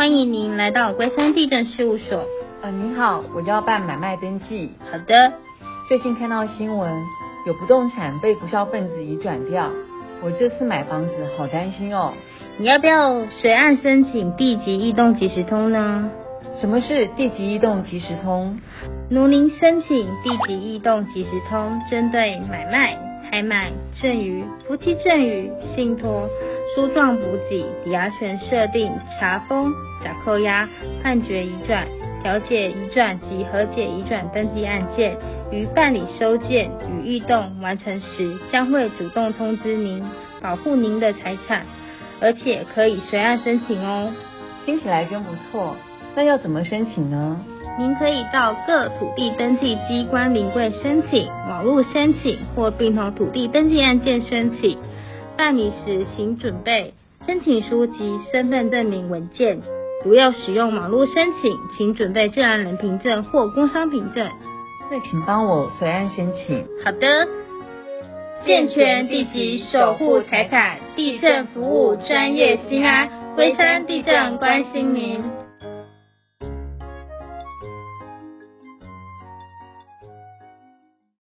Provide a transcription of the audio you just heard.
欢迎您来到龟山地政事务所。呃，您好，我要办买卖登记。好的。最近看到新闻，有不动产被不肖分子移转掉，我这次买房子好担心哦。你要不要随案申请地籍异动即时通呢？什么是地籍异动即时通？如您申请地籍异动即时通，针对买卖、拍卖、赠与、夫妻赠与、信托、书状补给、抵押权设定、查封、假扣押、判决移转、调解移转及和解移转登记案件，于办理收件与异动完成时，将会主动通知您，保护您的财产，而且可以随案申请哦。听起来真不错。那要怎么申请呢？您可以到各土地登记机关临柜申请、网络申请或并同土地登记案件申请。办理时请准备申请书及身份证明文件。如要使用网络申请，请准备自然人凭证或工商凭证。那请帮我随案申请。好的。健全地籍守护财产，地震服务专业心安，龟山地震关心您。